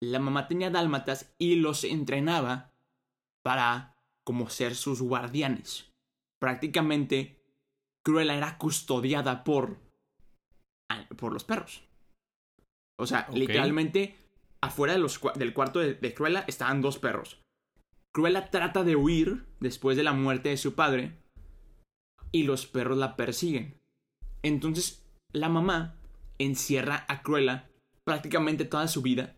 la mamá tenía dálmatas y los entrenaba para como ser sus guardianes. Prácticamente, Cruella era custodiada por, por los perros. O sea, literalmente, afuera de los, del cuarto de, de Cruella estaban dos perros. Cruella trata de huir después de la muerte de su padre y los perros la persiguen. Entonces, la mamá encierra a Cruella prácticamente toda su vida.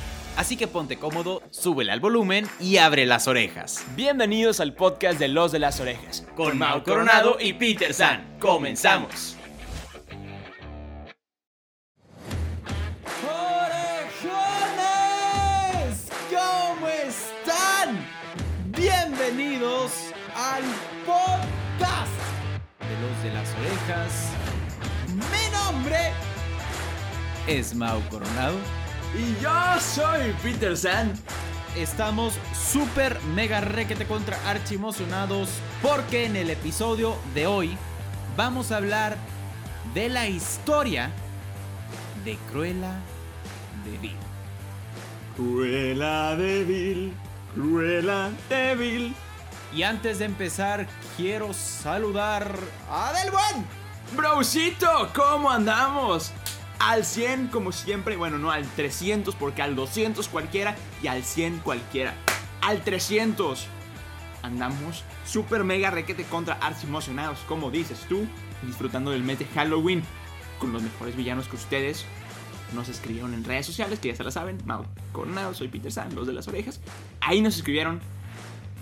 Así que ponte cómodo, súbele al volumen y abre las orejas. Bienvenidos al podcast de Los de las Orejas, con Mau Coronado y Peter San. ¡Comenzamos! bienvenidos al podcast de los de las orejas. Mi nombre es Mau Coronado. Y yo soy Peter San. Estamos súper mega requete contra archi emocionados porque en el episodio de hoy vamos a hablar de la historia de Cruella de Vil. Cruella de Vil Cruella débil. Y antes de empezar, quiero saludar a Del Buen. Brosito, ¿cómo andamos? Al 100 como siempre, bueno, no al 300 porque al 200 cualquiera y al 100 cualquiera. Al 300 andamos super mega requete contra arts emocionados, como dices tú, disfrutando del mes de Halloween con los mejores villanos que ustedes nos escribieron en redes sociales, que ya se la saben, Mau Coronado, soy Peter San, los de las orejas. Ahí nos escribieron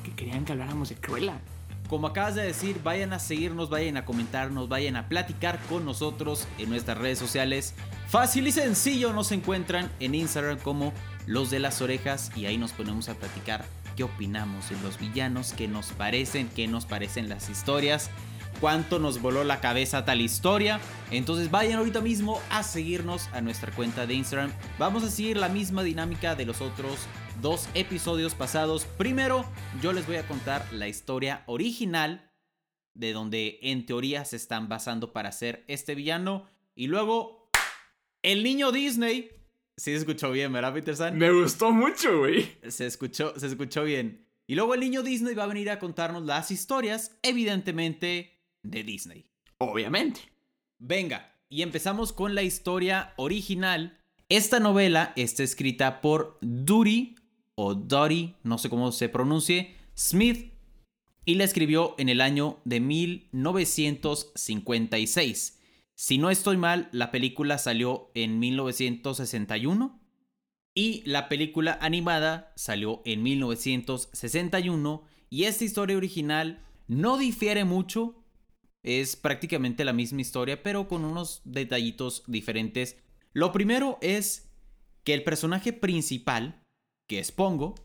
que querían que habláramos de Cruella. Como acabas de decir, vayan a seguirnos, vayan a comentarnos, vayan a platicar con nosotros en nuestras redes sociales. Fácil y sencillo nos encuentran en Instagram como los de las orejas y ahí nos ponemos a platicar qué opinamos de los villanos, qué nos parecen, qué nos parecen las historias cuánto nos voló la cabeza tal historia. Entonces vayan ahorita mismo a seguirnos a nuestra cuenta de Instagram. Vamos a seguir la misma dinámica de los otros dos episodios pasados. Primero, yo les voy a contar la historia original de donde en teoría se están basando para hacer este villano. Y luego, el niño Disney. Sí se escuchó bien, ¿verdad, Peter Me gustó mucho, güey. Se escuchó, se escuchó bien. Y luego el niño Disney va a venir a contarnos las historias, evidentemente de Disney. Obviamente. Venga, y empezamos con la historia original. Esta novela está escrita por Duri o Dory, no sé cómo se pronuncie, Smith y la escribió en el año de 1956. Si no estoy mal, la película salió en 1961 y la película animada salió en 1961 y esta historia original no difiere mucho es prácticamente la misma historia, pero con unos detallitos diferentes. Lo primero es que el personaje principal, que es Pongo,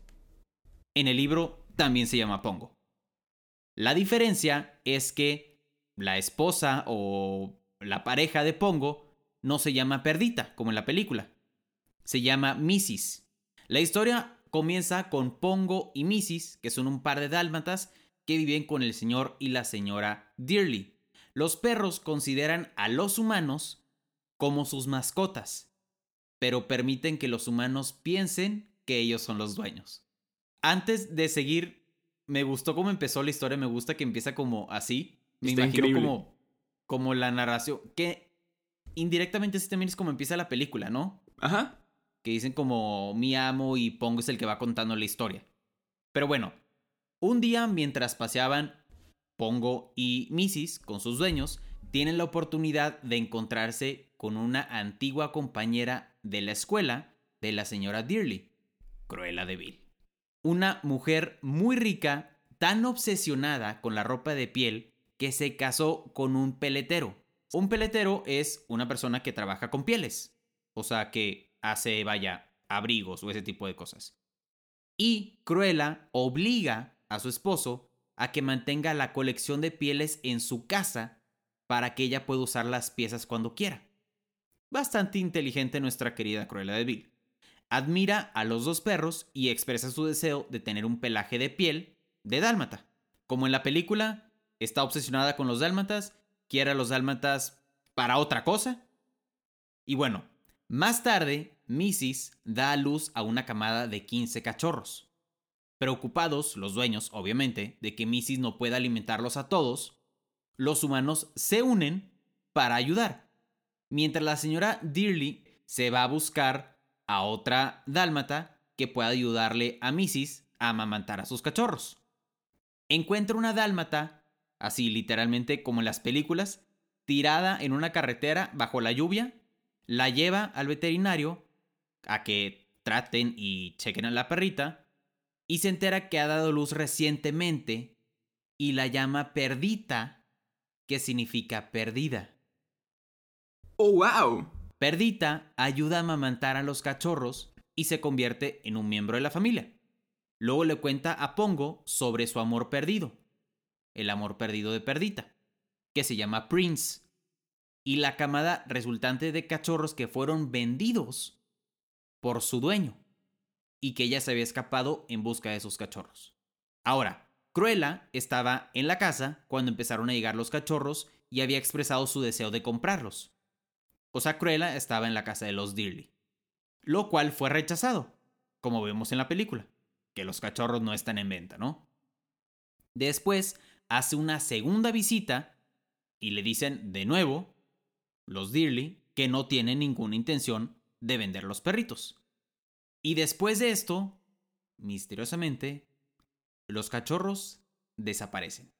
en el libro también se llama Pongo. La diferencia es que la esposa o la pareja de Pongo no se llama Perdita, como en la película. Se llama Mrs. La historia comienza con Pongo y Mrs., que son un par de dálmatas que viven con el señor y la señora Dearly. Los perros consideran a los humanos como sus mascotas, pero permiten que los humanos piensen que ellos son los dueños. Antes de seguir, me gustó cómo empezó la historia, me gusta que empieza como así. Me imagino como, como la narración, que indirectamente así también es como empieza la película, ¿no? Ajá. Que dicen como mi amo y Pongo es el que va contando la historia. Pero bueno, un día, mientras paseaban, Pongo y Mrs., con sus dueños, tienen la oportunidad de encontrarse con una antigua compañera de la escuela de la señora Dearly, Cruella de Vil. Una mujer muy rica, tan obsesionada con la ropa de piel que se casó con un peletero. Un peletero es una persona que trabaja con pieles, o sea, que hace, vaya, abrigos o ese tipo de cosas. Y Cruella obliga a su esposo a que mantenga la colección de pieles en su casa para que ella pueda usar las piezas cuando quiera. Bastante inteligente nuestra querida Cruella de. Admira a los dos perros y expresa su deseo de tener un pelaje de piel de dálmata. Como en la película, está obsesionada con los dálmatas, quiere a los dálmatas para otra cosa. Y bueno, más tarde, Mrs. da a luz a una camada de 15 cachorros. Preocupados, los dueños, obviamente, de que Mrs. no pueda alimentarlos a todos, los humanos se unen para ayudar. Mientras la señora Dearly se va a buscar a otra dálmata que pueda ayudarle a Mrs. a amamantar a sus cachorros. Encuentra una dálmata, así literalmente como en las películas, tirada en una carretera bajo la lluvia, la lleva al veterinario a que traten y chequen a la perrita y se entera que ha dado luz recientemente y la llama Perdita, que significa perdida. ¡Oh, wow! Perdita ayuda a amamantar a los cachorros y se convierte en un miembro de la familia. Luego le cuenta a Pongo sobre su amor perdido, el amor perdido de Perdita, que se llama Prince, y la camada resultante de cachorros que fueron vendidos por su dueño, y que ella se había escapado en busca de esos cachorros. Ahora, Cruella estaba en la casa cuando empezaron a llegar los cachorros y había expresado su deseo de comprarlos. O sea, Cruella estaba en la casa de los Dearly, lo cual fue rechazado, como vemos en la película, que los cachorros no están en venta, ¿no? Después hace una segunda visita y le dicen de nuevo, los Dearly, que no tienen ninguna intención de vender los perritos. Y después de esto, misteriosamente, los cachorros desaparecen.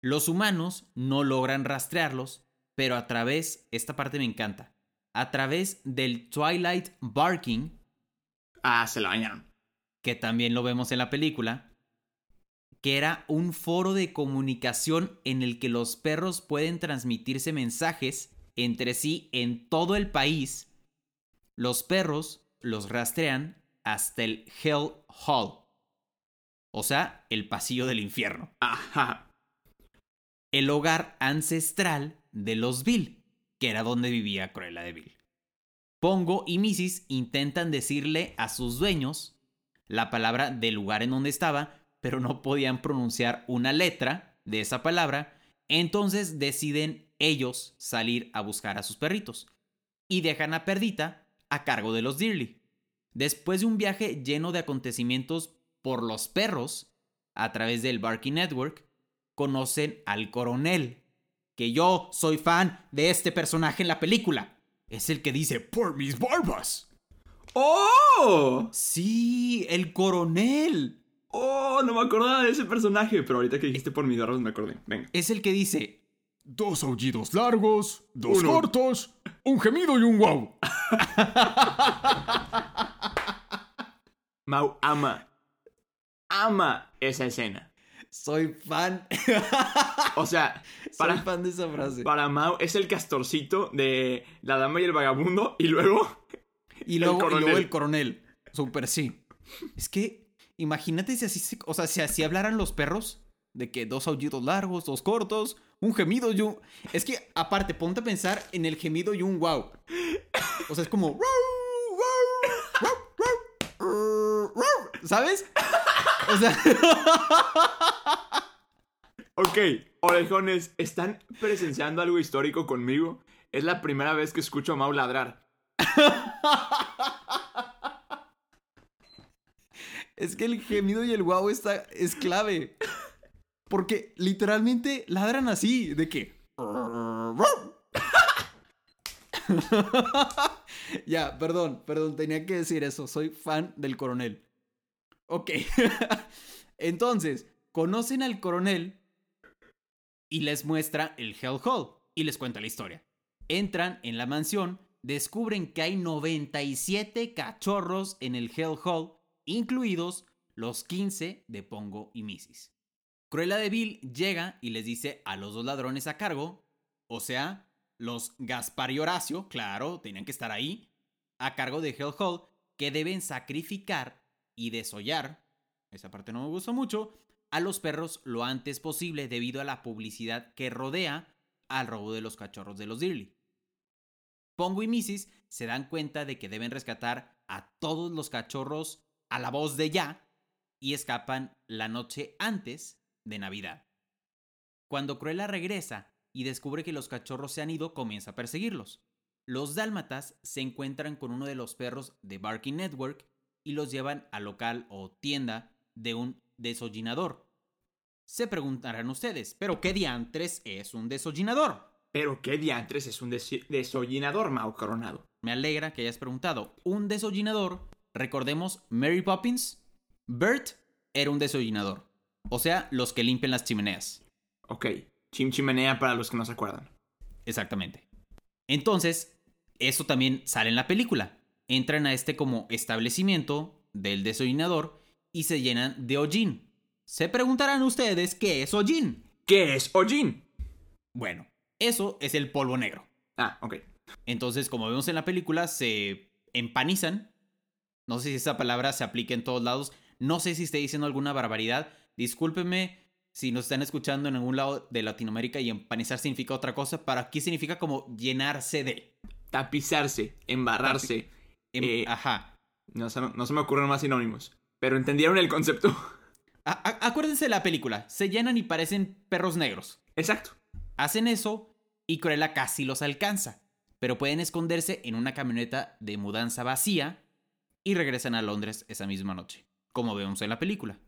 Los humanos no logran rastrearlos, pero a través, esta parte me encanta, a través del Twilight Barking, Ah, se bañaron. que también lo vemos en la película, que era un foro de comunicación en el que los perros pueden transmitirse mensajes entre sí en todo el país. Los perros los rastrean hasta el Hell Hall, o sea, el pasillo del infierno, Ajá. el hogar ancestral de los Bill, que era donde vivía Cruella de Vil. Pongo y Mrs. intentan decirle a sus dueños la palabra del lugar en donde estaba, pero no podían pronunciar una letra de esa palabra, entonces deciden ellos salir a buscar a sus perritos y dejan a Perdita a cargo de los Dearly. Después de un viaje lleno de acontecimientos por los perros, a través del Barking Network, conocen al coronel, que yo soy fan de este personaje en la película. Es el que dice, por mis barbas. ¡Oh! Sí, el coronel. ¡Oh! No me acordaba de ese personaje, pero ahorita que dijiste por mis barros me acordé. Venga. Es el que dice, Dos aullidos largos, dos Uno. cortos, un gemido y un wow. Mau ama. Ama esa escena. Soy fan. O sea, soy para, fan de esa frase. para Mau es el castorcito de La Dama y el Vagabundo y luego... Y luego, y luego coronel. el coronel. Super sí. Es que, imagínate si así, o sea, si así hablaran los perros, de que dos aullidos largos, dos cortos, un gemido y un... Es que, aparte, ponte a pensar en el gemido y un wow. O sea, es como... ¿Sabes? O sea, Ok, orejones, ¿están presenciando algo histórico conmigo? Es la primera vez que escucho a Mau ladrar. es que el gemido y el wow está, es clave. Porque literalmente ladran así, de que... ya, perdón, perdón, tenía que decir eso. Soy fan del coronel. Ok. Entonces, conocen al coronel y les muestra el Hell Hall y les cuenta la historia. Entran en la mansión, descubren que hay 97 cachorros en el Hell Hall, incluidos los 15 de Pongo y Mrs. Cruella de Vil llega y les dice a los dos ladrones a cargo, o sea, los Gaspar y Horacio, claro, tenían que estar ahí, a cargo de Hell Hall, que deben sacrificar y desollar esa parte no me gustó mucho, a los perros lo antes posible debido a la publicidad que rodea al robo de los cachorros de los Dirly. Pongo y Mrs. se dan cuenta de que deben rescatar a todos los cachorros a la voz de ya y escapan la noche antes de Navidad. Cuando Cruella regresa y descubre que los cachorros se han ido, comienza a perseguirlos. Los dálmatas se encuentran con uno de los perros de Barking Network y los llevan al local o tienda de un desollinador. Se preguntarán ustedes, ¿pero qué diantres es un desollinador? Pero qué diantres es un des desollinador, Mao Coronado. Me alegra que hayas preguntado. Un desollinador, recordemos Mary Poppins, Bert era un desollinador. O sea, los que limpian las chimeneas. Ok, chim chimenea para los que no se acuerdan. Exactamente. Entonces, eso también sale en la película. Entran a este como establecimiento del desollinador y se llenan de hollín. Se preguntarán ustedes qué es hollín. ¿Qué es hollín? Bueno, eso es el polvo negro. Ah, ok. Entonces, como vemos en la película, se empanizan. No sé si esa palabra se aplica en todos lados. No sé si estoy diciendo alguna barbaridad. Discúlpenme si nos están escuchando en algún lado de Latinoamérica y empanizar significa otra cosa. Para aquí significa como llenarse de. Tapizarse, embarrarse. Em- Eh, Ajá. No se, no se me ocurren más sinónimos. Pero entendieron el concepto. A- acuérdense de la película. Se llenan y parecen perros negros. Exacto. Hacen eso y Cruella casi los alcanza. Pero pueden esconderse en una camioneta de mudanza vacía y regresan a Londres esa misma noche, como vemos en la película.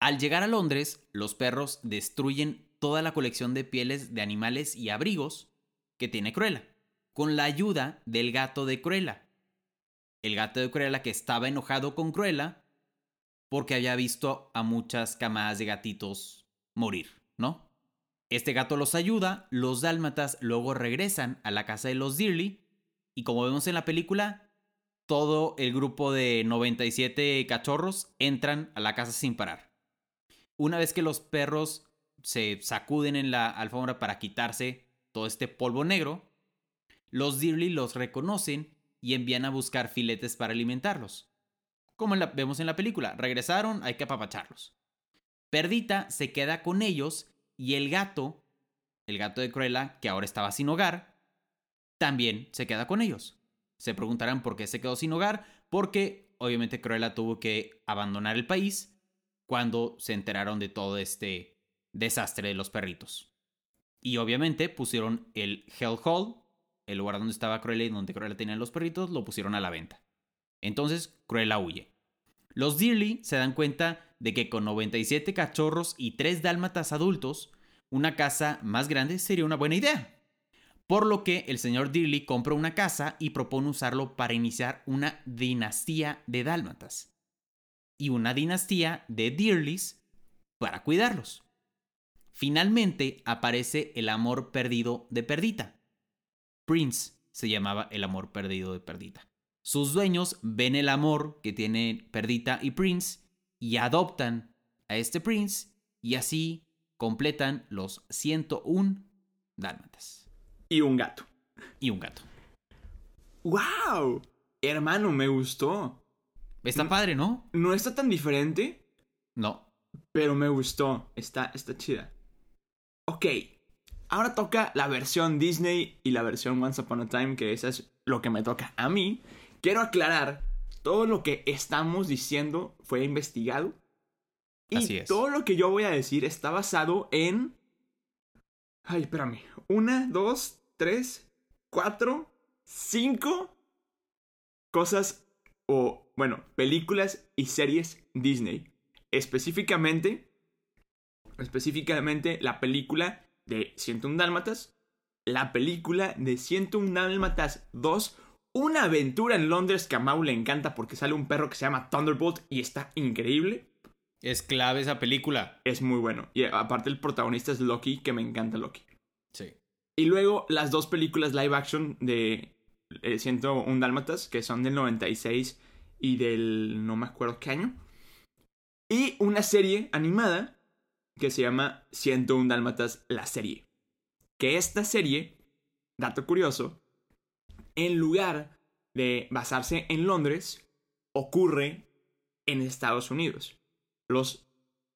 Al llegar a Londres, los perros destruyen toda la colección de pieles de animales y abrigos que tiene Cruella, con la ayuda del gato de Cruella. El gato de Cruella que estaba enojado con Cruella porque había visto a muchas camadas de gatitos morir, ¿no? Este gato los ayuda, los dálmatas luego regresan a la casa de los Dearly y como vemos en la película, todo el grupo de 97 cachorros entran a la casa sin parar. Una vez que los perros se sacuden en la alfombra para quitarse todo este polvo negro, los Dearly los reconocen y envían a buscar filetes para alimentarlos. Como vemos en la película, regresaron, hay que apapacharlos. Perdita se queda con ellos y el gato, el gato de Cruella, que ahora estaba sin hogar, también se queda con ellos. Se preguntarán por qué se quedó sin hogar, porque obviamente Cruella tuvo que abandonar el país cuando se enteraron de todo este desastre de los perritos. Y obviamente pusieron el Hell Hall, el lugar donde estaba Cruella y donde Cruella tenía los perritos, lo pusieron a la venta. Entonces Cruella huye. Los Dearly se dan cuenta de que con 97 cachorros y 3 dálmatas adultos, una casa más grande sería una buena idea. Por lo que el señor Dearly compra una casa y propone usarlo para iniciar una dinastía de dálmatas. Y una dinastía de Dearlys para cuidarlos. Finalmente aparece el amor perdido de Perdita. Prince se llamaba el amor perdido de Perdita. Sus dueños ven el amor que tienen Perdita y Prince y adoptan a este Prince y así completan los 101 dálmatas. Y un gato. Y un gato. ¡Wow! Hermano, me gustó. Está padre, ¿no? No está tan diferente, No. pero me gustó. Está, está chida. Ok. Ahora toca la versión Disney y la versión Once Upon a Time, que esa es lo que me toca a mí. Quiero aclarar, todo lo que estamos diciendo fue investigado. Y Así es. todo lo que yo voy a decir está basado en... Ay, espérame. Una, dos, tres, cuatro, cinco cosas o, bueno, películas y series Disney. Específicamente, específicamente la película de 101 Dálmatas, la película de 101 Dálmatas 2, una aventura en Londres que a Mau le encanta porque sale un perro que se llama Thunderbolt y está increíble. Es clave esa película. Es muy bueno. Y aparte el protagonista es Loki, que me encanta Loki. Sí. Y luego las dos películas live action de eh, 101 Dálmatas, que son del 96 y del no me acuerdo qué año. Y una serie animada que se llama 101 Dálmatas, la serie. Que esta serie, dato curioso, en lugar de basarse en Londres, ocurre en Estados Unidos. los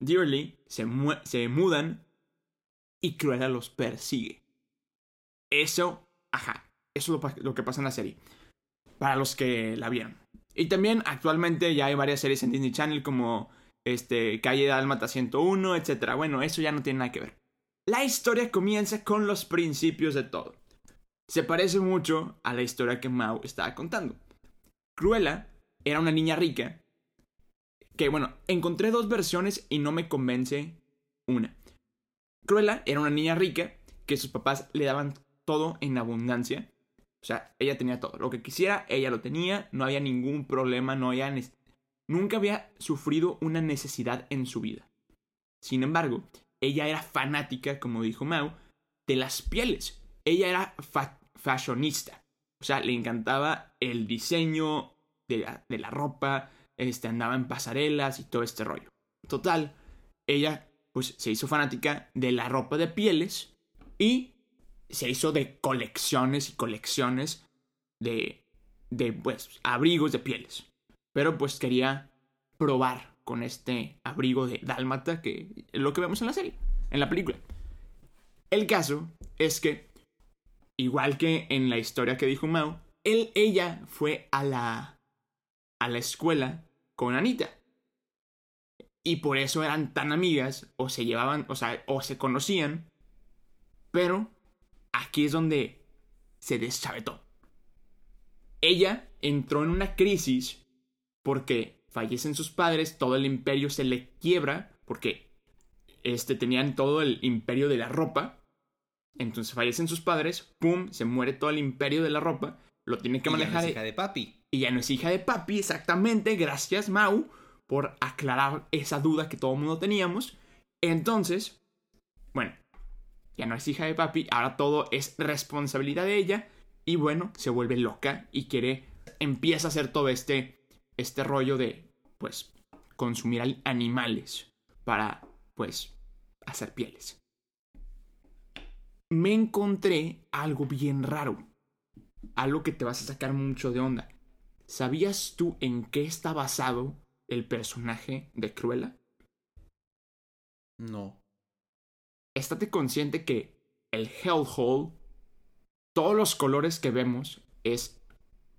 Dearly se, se mudan y Cruella los persigue. Eso, ajá, eso es lo, lo que pasa en la serie. Para los que la vieron. Y también actualmente ya hay varias series en Disney Channel como este, Calle Dálmata 101, etc. Bueno, eso ya no tiene nada que ver. La historia comienza con los principios de todo. Se parece mucho a la historia que Mao estaba contando. Cruella era una niña rica que, bueno, encontré dos versiones y no me convence una. Cruella era una niña rica que sus papás le daban todo en abundancia. O sea, ella tenía todo. Lo que quisiera, ella lo tenía. No había ningún problema, no había... Nunca había sufrido una necesidad en su vida. Sin embargo, ella era fanática, como dijo Mao, de las pieles. Ella era fa- fashionista. O sea, le encantaba el diseño de la, de la ropa, este, andaba en pasarelas y todo este rollo. Total, ella pues se hizo fanática de la ropa de pieles y se hizo de colecciones y colecciones de, de pues, abrigos de pieles. Pero pues quería probar con este abrigo de dálmata que es lo que vemos en la serie, en la película. El caso es que, igual que en la historia que dijo Mao, él, ella fue a la, a la escuela con Anita. Y por eso eran tan amigas, o se llevaban, o sea, o se conocían. Pero aquí es donde se deschavetó. Ella entró en una crisis porque fallecen sus padres, todo el imperio se le quiebra, porque este, tenían todo el imperio de la ropa. Entonces fallecen sus padres, pum, se muere todo el imperio de la ropa, lo tiene que Y ya no manejar. es hija de papi. Y ya no es hija de papi, exactamente. Gracias, Mau, por aclarar esa duda que todo el mundo teníamos. Entonces, bueno, ya no es hija de papi, ahora todo es responsabilidad de ella. Y bueno, se vuelve loca y quiere, empieza a hacer todo este, este rollo de, pues, consumir al- animales para, pues, hacer pieles. Me encontré algo bien raro. Algo que te vas a sacar mucho de onda. ¿Sabías tú en qué está basado el personaje de Cruella? No. Estate consciente que el Hellhole, todos los colores que vemos es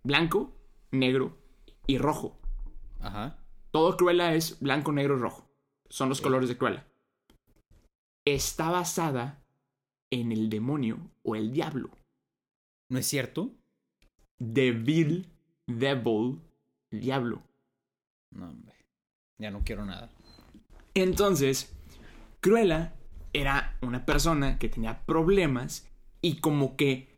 blanco, negro y rojo. Ajá. Todo Cruella es blanco, negro y rojo. Son los colores de Cruella. Está basada en el demonio o el diablo. ¿No es cierto? Devil, Devil, diablo. No, hombre. Ya no quiero nada. Entonces, Cruella era una persona que tenía problemas y como que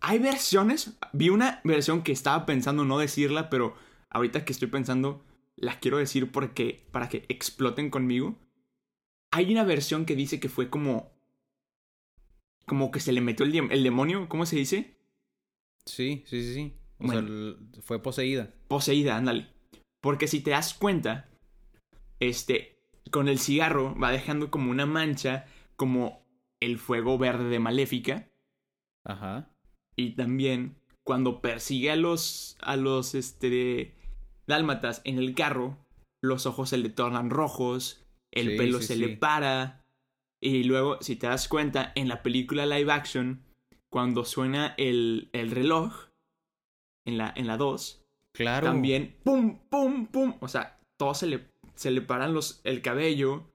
hay versiones, vi una versión que estaba pensando no decirla, pero ahorita que estoy pensando la quiero decir porque para que exploten conmigo. Hay una versión que dice que fue como como que se le metió el, el demonio, ¿cómo se dice? Sí, sí, sí, sí. O Bueno. sea, fue poseída. poseída, ándale. Porque si te das cuenta, este, con el cigarro va dejando como una mancha, como el fuego verde de Maléfica. Ajá. Y también cuando persigue a los, a los, este, dálmatas en el carro, los ojos se le tornan rojos, el Sí, pelo sí, se sí. le para. Y luego, si te das cuenta, en la película live action, cuando suena el, el reloj, en la, en la 2, Claro. también, pum, pum, pum. O sea, todo se le, se le paran los, el cabello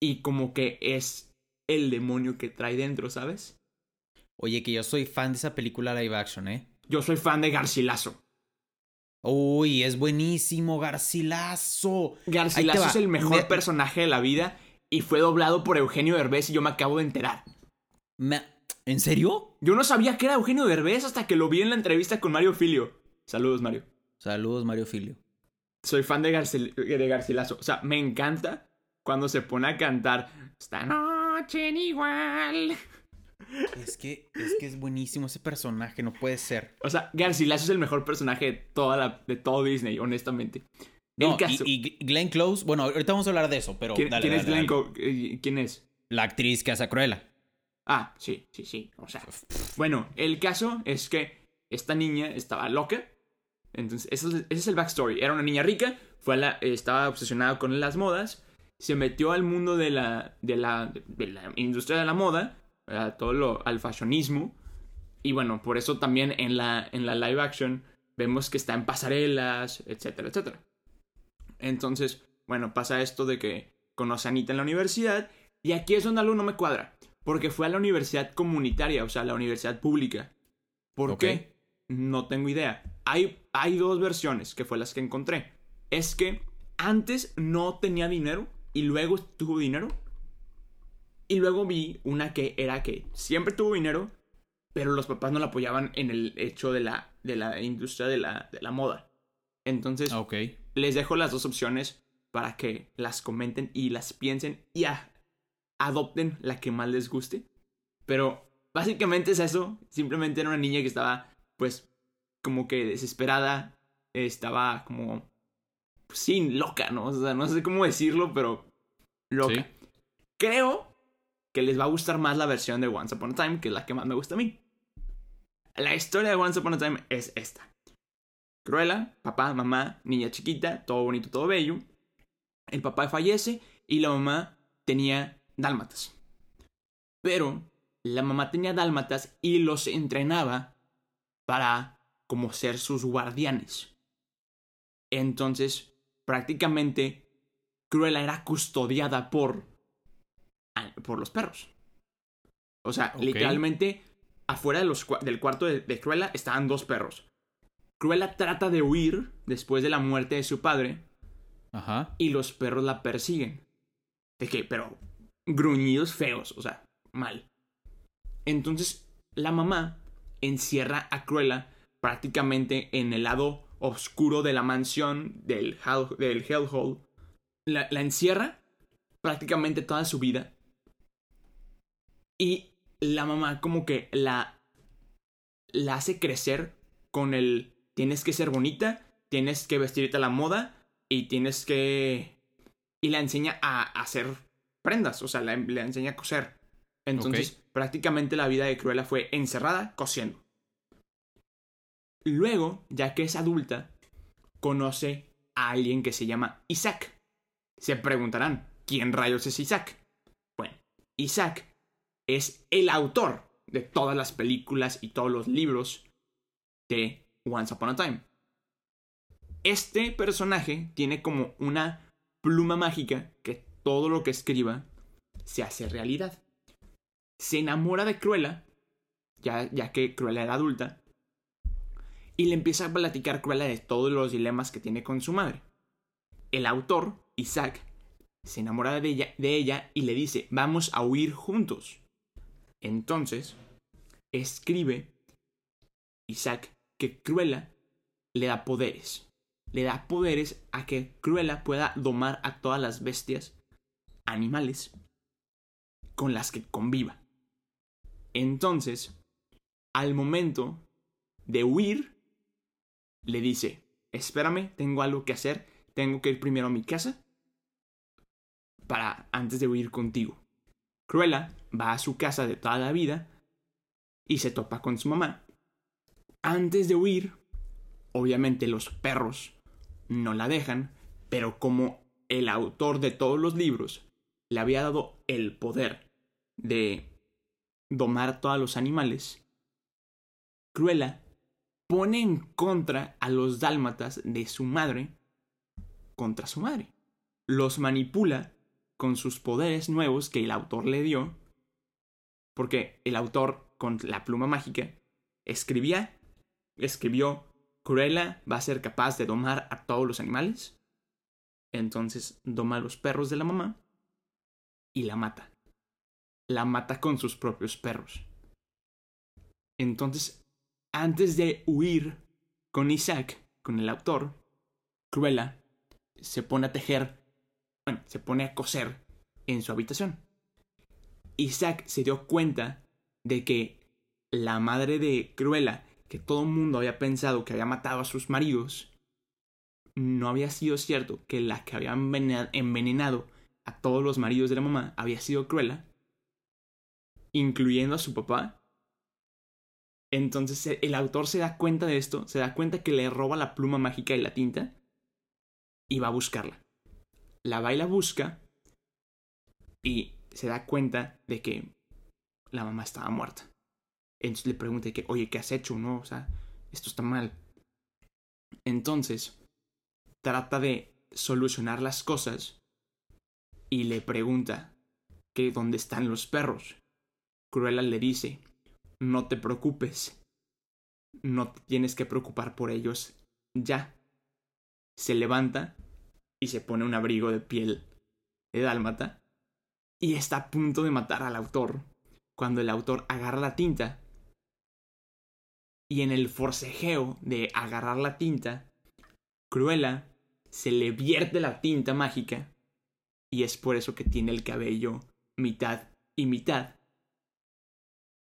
y como que es el demonio que trae dentro, ¿sabes? Oye, que yo soy fan de esa película live action, ¿eh? Yo soy fan de Garcilaso. Uy, es buenísimo, Garcilaso. Garcilaso es el mejor Me- personaje de la vida y fue doblado por Eugenio Derbez y yo me acabo de enterar. Me- ¿En serio? Yo no sabía que era Eugenio Derbez hasta que lo vi en la entrevista con Mario Filio. Saludos, Mario. Saludos, Mario Filio. Soy fan de, Garcil- de Garcilaso. O sea, me encanta cuando se pone a cantar Esta noche en igual. Es que, es que es buenísimo ese personaje, no puede ser. O sea, Garcilaso es el mejor personaje de, toda la, de todo Disney, honestamente. No, el caso. y, y Glenn Close, bueno, ahorita vamos a hablar de eso, pero ¿Quién, dale, quién es Glenn. Co- eh, ¿Quién es? La actriz que hace a Cruella. Ah, sí, sí, sí. O sea, bueno, el caso es que esta niña estaba loca. Entonces, ese es, ese es el backstory. Era una niña rica, fue a la, estaba obsesionada con las modas se metió al mundo de la, de la, de la industria de la moda, a todo lo, al fashionismo. Y bueno, por eso también en la, en la live action vemos que está en pasarelas, etcétera, etcétera. Entonces, bueno, pasa esto de que conoce a Anita en la universidad. Y aquí es donde algo no me cuadra. Porque fue a la universidad comunitaria, o sea, a la universidad pública. ¿Por qué? No tengo idea. Hay, hay dos versiones que fue las que encontré. Es que antes no tenía dinero y luego tuvo dinero. Y luego vi una que era que siempre tuvo dinero, pero los papás no la apoyaban en el hecho de la, de la industria de la, de la moda. Entonces, Ok. les dejo las dos opciones para que las comenten y las piensen y a- adopten la que más les guste. Pero básicamente es eso. Simplemente era una niña que estaba, pues, como que desesperada. Estaba como, pues, sí, loca, ¿no? O sea, no sé cómo decirlo, pero loca. Sí. Creo que les va a gustar más la versión de Once Upon a Time, que es la que más me gusta a mí. La historia de Once Upon a Time es esta. Cruella, papá, mamá, niña chiquita, todo bonito, todo bello. El papá fallece y la mamá tenía dálmatas. Pero la mamá tenía dálmatas y los entrenaba para como ser sus guardianes. Entonces, prácticamente, Cruella era custodiada por, por los perros. O sea, literalmente, afuera de los cua- del cuarto de, de Cruella estaban dos perros. Cruella trata de huir después de la muerte de su padre Ajá. y los perros la persiguen. ¿De qué? Pero gruñidos feos, o sea, mal. Entonces, la mamá encierra a Cruella prácticamente en el lado oscuro de la mansión del, Hell, del Hellhole. La, la encierra prácticamente toda su vida. Y la mamá como que la, la hace crecer con el tienes que ser bonita, tienes que vestirte a la moda y tienes que... Y la enseña a, hacer prendas, o sea, la, enseña a coser. Entonces, prácticamente la vida de Cruella fue encerrada cosiendo. Luego, ya que es adulta, conoce a alguien que se llama Isaac. Se preguntarán, ¿quién rayos es Isaac? Bueno, Isaac es el autor de todas las películas y todos los libros de Once Upon a Time. Este personaje tiene como una pluma mágica que todo lo que escriba se hace realidad. Se enamora de Cruella, ya, ya que Cruella era adulta, y le empieza a platicar Cruella de todos los dilemas que tiene con su madre. El autor, Isaac, se enamora de ella, de ella y le dice, vamos a huir juntos. Entonces, escribe Isaac que Cruella le da poderes. Le da poderes a que Cruella pueda domar a todas las bestias, animales, con las que conviva. Entonces, al momento de huir, le dice, espérame, tengo algo que hacer, tengo que ir primero a mi casa para antes de huir contigo. Cruella va a su casa de toda la vida y se topa con su mamá. Antes de huir, obviamente los perros no la dejan, pero como el autor de todos los libros le había dado el poder de domar a todos los animales, Cruella pone en contra a los dálmatas de su madre contra su madre. Los manipula con sus poderes nuevos que el autor le dio, porque el autor con la pluma mágica escribía, escribió, Cruella va a ser capaz de domar a todos los animales. Entonces doma a los perros de la mamá y la mata. La mata con sus propios perros. Entonces, antes de huir con Isaac, con el autor, Cruella se pone a tejer, bueno, se pone a coser en su habitación. Isaac se dio cuenta de que la madre de Cruella, que todo el mundo había pensado que había matado a sus maridos, no había sido cierto que la que había envenenado a todos los maridos de la mamá había sido Cruella, incluyendo a su papá. Entonces el autor se da cuenta de esto, se da cuenta que le roba la pluma mágica y la tinta y va a buscarla. La va y la busca y se da cuenta de que la mamá estaba muerta. Entonces le pregunta que, oye, ¿qué has hecho? No, o sea, esto está mal. Entonces, trata de solucionar las cosas y le pregunta que dónde están los perros. Cruella le dice, no te preocupes, no tienes que preocupar por ellos ya. Se levanta y se pone un abrigo de piel de dálmata y está a punto de matar al autor cuando el autor agarra la tinta y en el forcejeo de agarrar la tinta, Cruella se le vierte la tinta mágica y es por eso que tiene el cabello mitad y mitad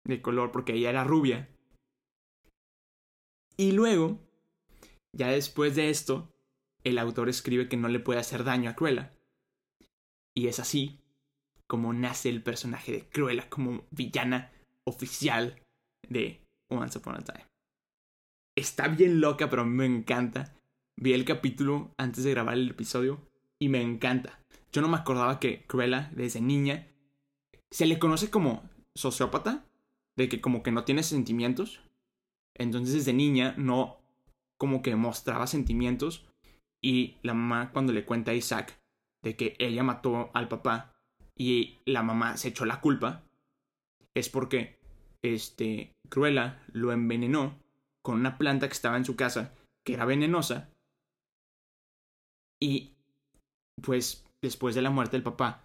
de color porque ella era rubia. Y luego, ya después de esto, el autor escribe que no le puede hacer daño a Cruella. Y es así como nace el personaje de Cruella como villana oficial de Once Upon a Time. Está bien loca, pero me encanta. Vi el capítulo antes de grabar el episodio y me encanta. Yo no me acordaba que Cruella, desde niña, se le conoce como sociópata, de que como que no tiene sentimientos. Entonces desde niña no como que mostraba sentimientos y la mamá cuando le cuenta a Isaac de que ella mató al papá y la mamá se echó la culpa es porque este Cruella lo envenenó con una planta que estaba en su casa que era venenosa y pues después de la muerte del papá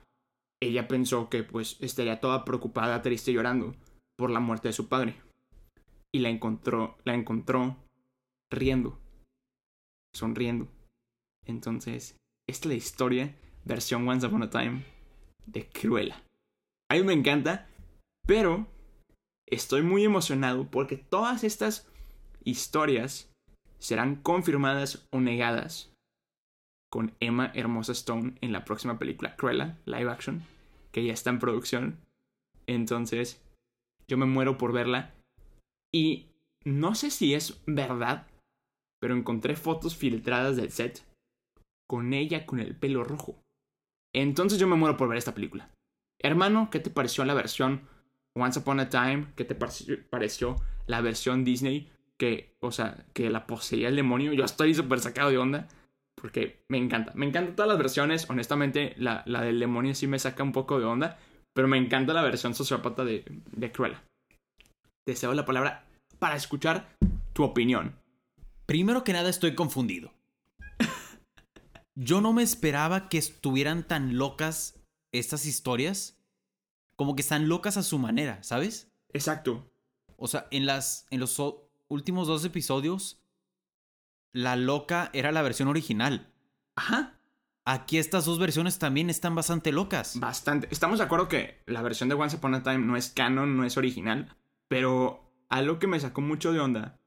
ella pensó que pues estaría toda preocupada, triste llorando por la muerte de su padre y la encontró la encontró riendo sonriendo entonces esta es la historia versión Once Upon a Time de Cruella. A mí me encanta, pero estoy muy emocionado porque todas estas historias serán confirmadas o negadas con Emma Hermosa Stone en la próxima película Cruella, live action, que ya está en producción. Entonces, yo me muero por verla. Y no sé si es verdad, pero encontré fotos filtradas del set con ella con el pelo rojo. Entonces yo me muero por ver esta película. Hermano, ¿qué te pareció la versión Once Upon a Time? ¿Qué te pareció la versión Disney? Que, o sea, que la poseía el demonio. Yo estoy súper sacado de onda. Porque me encanta. Me encantan todas las versiones. Honestamente, la, la, del demonio sí me saca un poco de onda. Pero me encanta la versión sociópata de, de Cruella. Deseo la palabra para escuchar tu opinión. Primero que nada estoy confundido. Yo no me esperaba que estuvieran tan locas estas historias. Como que están locas a su manera, ¿sabes? Exacto. O sea, en las. En los últimos dos episodios. La loca era la versión original. Ajá. Aquí estas dos versiones también están bastante locas. Bastante. Estamos de acuerdo que la versión de Once Upon a Time no es canon, no es original. Pero algo que me sacó mucho de onda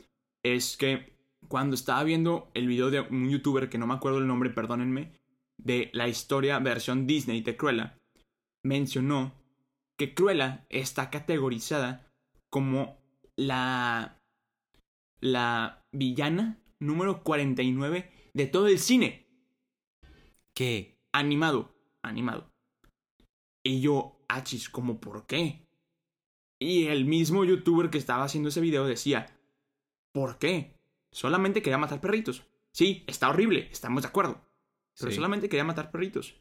es que cuando estaba viendo el video de un youtuber que no me acuerdo el nombre, perdónenme, de la historia versión Disney de Cruella, mencionó que Cruella está categorizada como la la villana número 49 de todo el cine. ¿Qué? Animado, animado. Y yo, achis, ¿cómo por qué? Y el mismo youtuber que estaba haciendo ese video decía, ¿por qué? Solamente quería matar perritos. Sí, está horrible, estamos de acuerdo. Pero solamente quería matar perritos.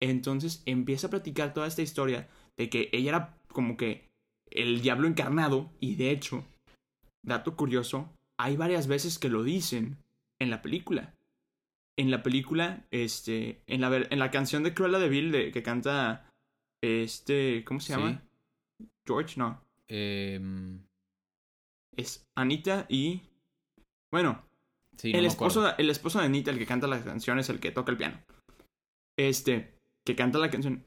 Entonces empieza a platicar toda esta historia de que ella era como que el diablo encarnado y de hecho, dato curioso, hay varias veces que lo dicen en la película. En la película, este, en la, en la canción de Cruella de Vil de, que canta, este, ¿cómo se llama? George, no. Em, es Anita y bueno, el, esposo, de, el esposo de Anita, el que canta la canción, es el que toca el piano. Este, que canta la canción.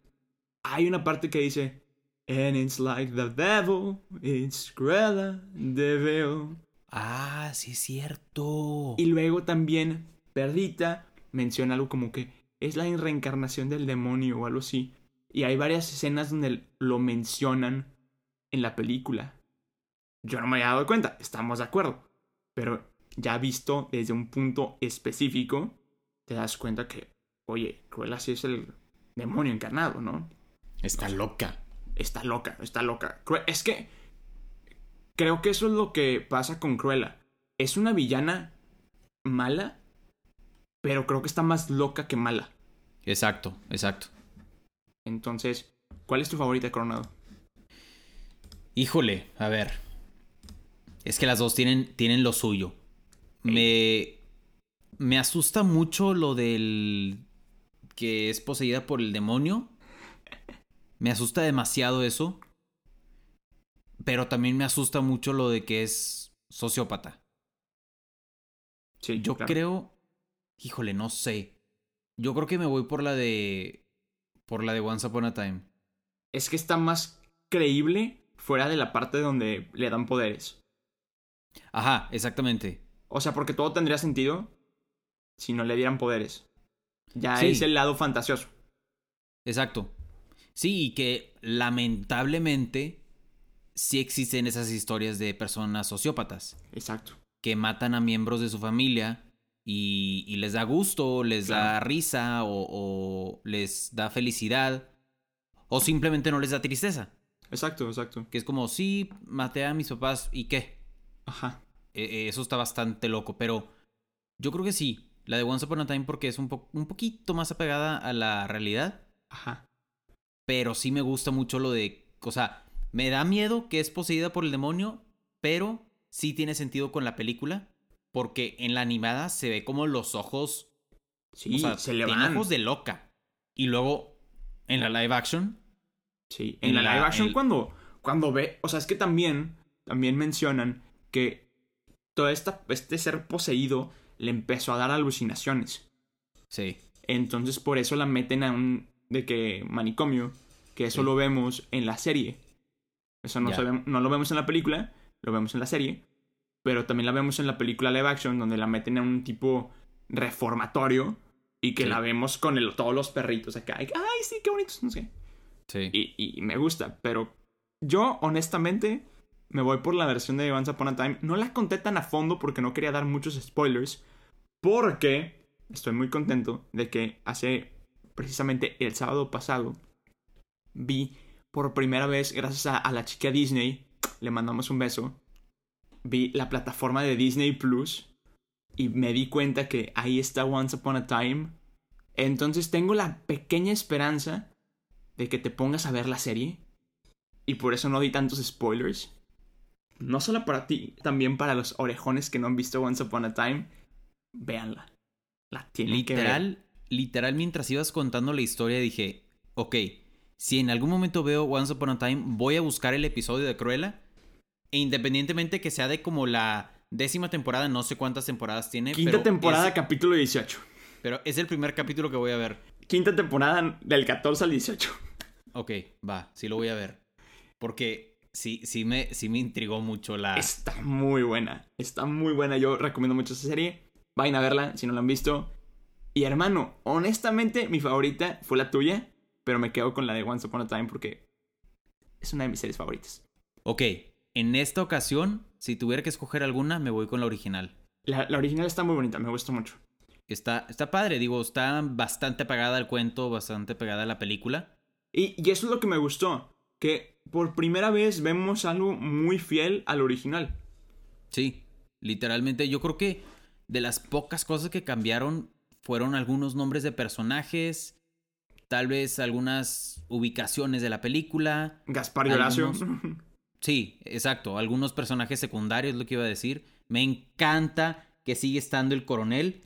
Hay una parte que dice, And it's like the devil, it's Cruella de Vil. Ah, sí es cierto. Y luego también Perdita menciona algo como que es la reencarnación del demonio o algo así. Y hay varias escenas donde lo mencionan en la película. Yo no me había dado cuenta, estamos de acuerdo. Pero ya visto desde un punto específico, te das cuenta que, oye, Cruella sí es el demonio encarnado, ¿no? Está loca. Está loca, está loca. Es que creo que eso es lo que pasa con Cruella. Es una villana mala, pero creo que está más loca que mala. Exacto, exacto. Entonces, ¿cuál es tu favorita, Coronado? Híjole, a ver. Es que las dos tienen, tienen lo suyo. Me, me asusta mucho lo del que es poseída por el demonio. Me asusta demasiado eso. Pero también me asusta mucho lo de que es sociópata. Sí, Yo claro. creo. Híjole, no sé. Yo creo que me voy por la de. Por la de Once Upon a Time. Es que está más creíble fuera de la parte donde le dan poderes. Ajá, exactamente. O sea, porque todo tendría sentido si no le dieran poderes. Ya Sí. es el lado fantasioso. Exacto. Sí, y que lamentablemente sí existen esas historias de personas sociópatas Exacto. que matan a miembros de su familia y, y les da gusto, les da risa o, o les da felicidad o simplemente no les da tristeza. Exacto, exacto. Que es como, sí, maté a mis papás y qué. Ajá. Eh, eh, eso está bastante loco, pero yo creo que sí. La de Once Upon a Time porque es un, po- un poquito más apegada a la realidad. Ajá. Pero sí me gusta mucho lo de. O sea, me da miedo que es poseída por el demonio, pero sí tiene sentido con la película. Porque en la animada se ve como los ojos. Sí, o sea, se le van. ojos de loca. Y luego, en la live action. Sí, en, en la, la- live action el- cuando, cuando ve, o sea, es que también, también mencionan que todo esta, este ser poseído le empezó a dar alucinaciones. Sí. Entonces por eso la meten a un, de que manicomio, que eso Sí. lo vemos en la serie. Eso no, Ya. sabem- no lo vemos en la película, lo vemos en la serie. Pero también la vemos en la película live action, donde la meten en un tipo reformatorio y que Sí. la vemos con el- todos los perritos acá. Ay, sí, qué bonitos, no sé Sí. y, y me gusta, pero yo honestamente me voy por la versión de Once Upon a Time. No la conté tan a fondo porque no quería dar muchos spoilers, porque estoy muy contento de que hace precisamente el sábado pasado vi por primera vez, gracias a, la chica Disney, le mandamos un beso, vi la plataforma de Disney Plus y me di cuenta que ahí está Once Upon a Time. Entonces tengo la pequeña esperanza de que te pongas a ver la serie. Y por eso no di tantos spoilers. No solo para ti, también para los orejones que no han visto Once Upon a Time. Véanla. La tienen que ver. Literal, literal, mientras ibas contando la historia, dije, ok, si en algún momento veo Once Upon a Time, voy a buscar el episodio de Cruella. E independientemente que sea de como la décima temporada, no sé cuántas temporadas tiene. Quinta pero temporada, es- capítulo 18. pero es el primer capítulo que voy a ver. Quinta temporada del 14 al 18. Ok, va, sí lo voy a ver. Porque sí, sí me, sí me intrigó mucho la... Está muy buena. Está muy buena. Yo recomiendo mucho esa serie. Vayan a verla si no la han visto. Y hermano, honestamente, mi favorita fue la tuya. Pero me quedo con la de Once Upon a Time porque es una de mis series favoritas. Ok, en esta ocasión, si tuviera que escoger alguna, me voy con la original. La, la original está muy bonita, me gustó mucho. Está, está padre, digo, está bastante pegada al cuento, bastante pegada a la película. Y, y eso es lo que me gustó. Que por primera vez vemos algo muy fiel al original. Sí, literalmente yo creo que de las pocas cosas que cambiaron fueron algunos nombres de personajes, tal vez algunas ubicaciones de la película. Gaspar y Horacio. Algunos- Sí, exacto, algunos personajes secundarios, lo que iba a decir. Me encanta que sigue estando el coronel.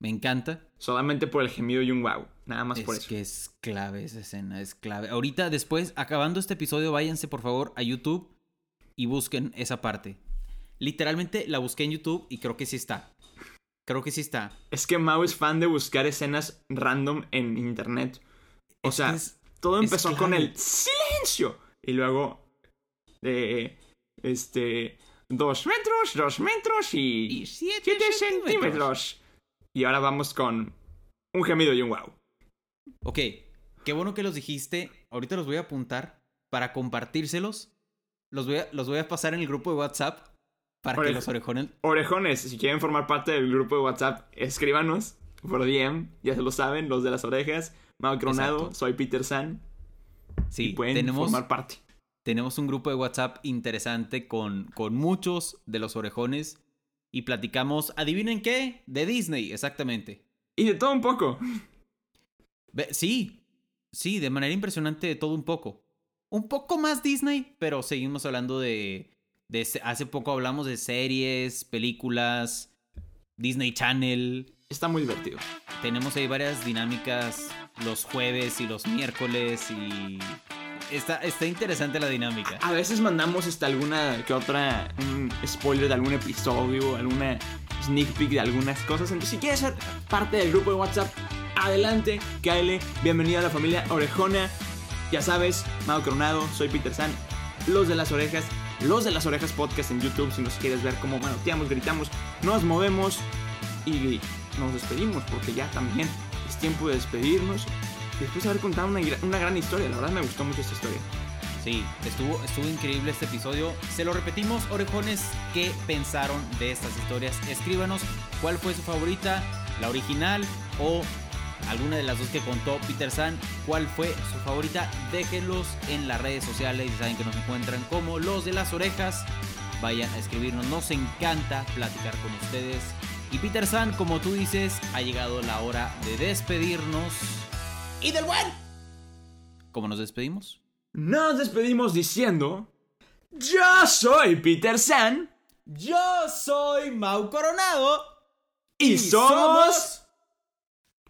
Me encanta. Solamente por el gemido y un wow. Nada más Es por eso. que es clave esa escena, es clave. Ahorita, después, acabando este episodio, váyanse por favor a YouTube y busquen esa parte. Literalmente la busqué en YouTube y creo que sí está. Creo que sí está. Es que Mao es fan de buscar escenas random en internet. O Es sea, es- todo es empezó con el silencio. Y luego, eh, este, dos metros, dos metros y, Y siete siete centímetros. centímetros. Y ahora vamos con un gemido y un wow. Ok, qué bueno que los dijiste. Ahorita los voy a apuntar para compartírselos. Los voy a, los voy a pasar en el grupo de WhatsApp para que los orejones... Orejones, si quieren formar parte del grupo de WhatsApp, escríbanos por DM. Ya se lo saben, los de las orejas. Mao Coronado, Exacto. soy Peter San. Sí, y pueden tenemos, formar parte. tenemos un grupo de WhatsApp interesante con, con muchos de los orejones y platicamos, adivinen qué, de Disney, exactamente. Y de todo un poco. Sí, sí, de manera impresionante de todo un poco. Un poco más Disney, pero seguimos hablando de, Hace poco hablamos de series, películas, Disney Channel. Está muy divertido. Tenemos ahí varias dinámicas los jueves y los miércoles y... Está, está interesante la dinámica. A veces mandamos hasta alguna que otra un spoiler de algún episodio, alguna sneak peek de algunas cosas. Entonces, si quieres ser parte del grupo de WhatsApp, adelante, cáele. Bienvenido a la familia Orejona. Ya sabes, Mau Coronado, soy Peter San. Los de las orejas, los de las orejas podcast en YouTube. Si nos quieres ver cómo manoteamos, gritamos, nos movemos y nos despedimos porque ya también es tiempo de despedirnos. Después de haber contado una, una gran historia, la verdad me gustó mucho esta historia. Sí, estuvo, estuvo increíble este episodio. Se lo repetimos, orejones, ¿qué pensaron de estas historias? Escríbanos cuál fue su favorita, la original o alguna de las dos que contó Peter San. ¿Cuál fue su favorita? Déjenlos en las redes sociales. Ya saben que nos encuentran como los de las orejas. Vayan a escribirnos, nos encanta platicar con ustedes. Y Peter San, como tú dices, ha llegado la hora de despedirnos. ¡Y del buen! ¿Cómo nos despedimos? Nos despedimos diciendo: Yo soy Peter San Yo soy Mau Coronado. y, Y somos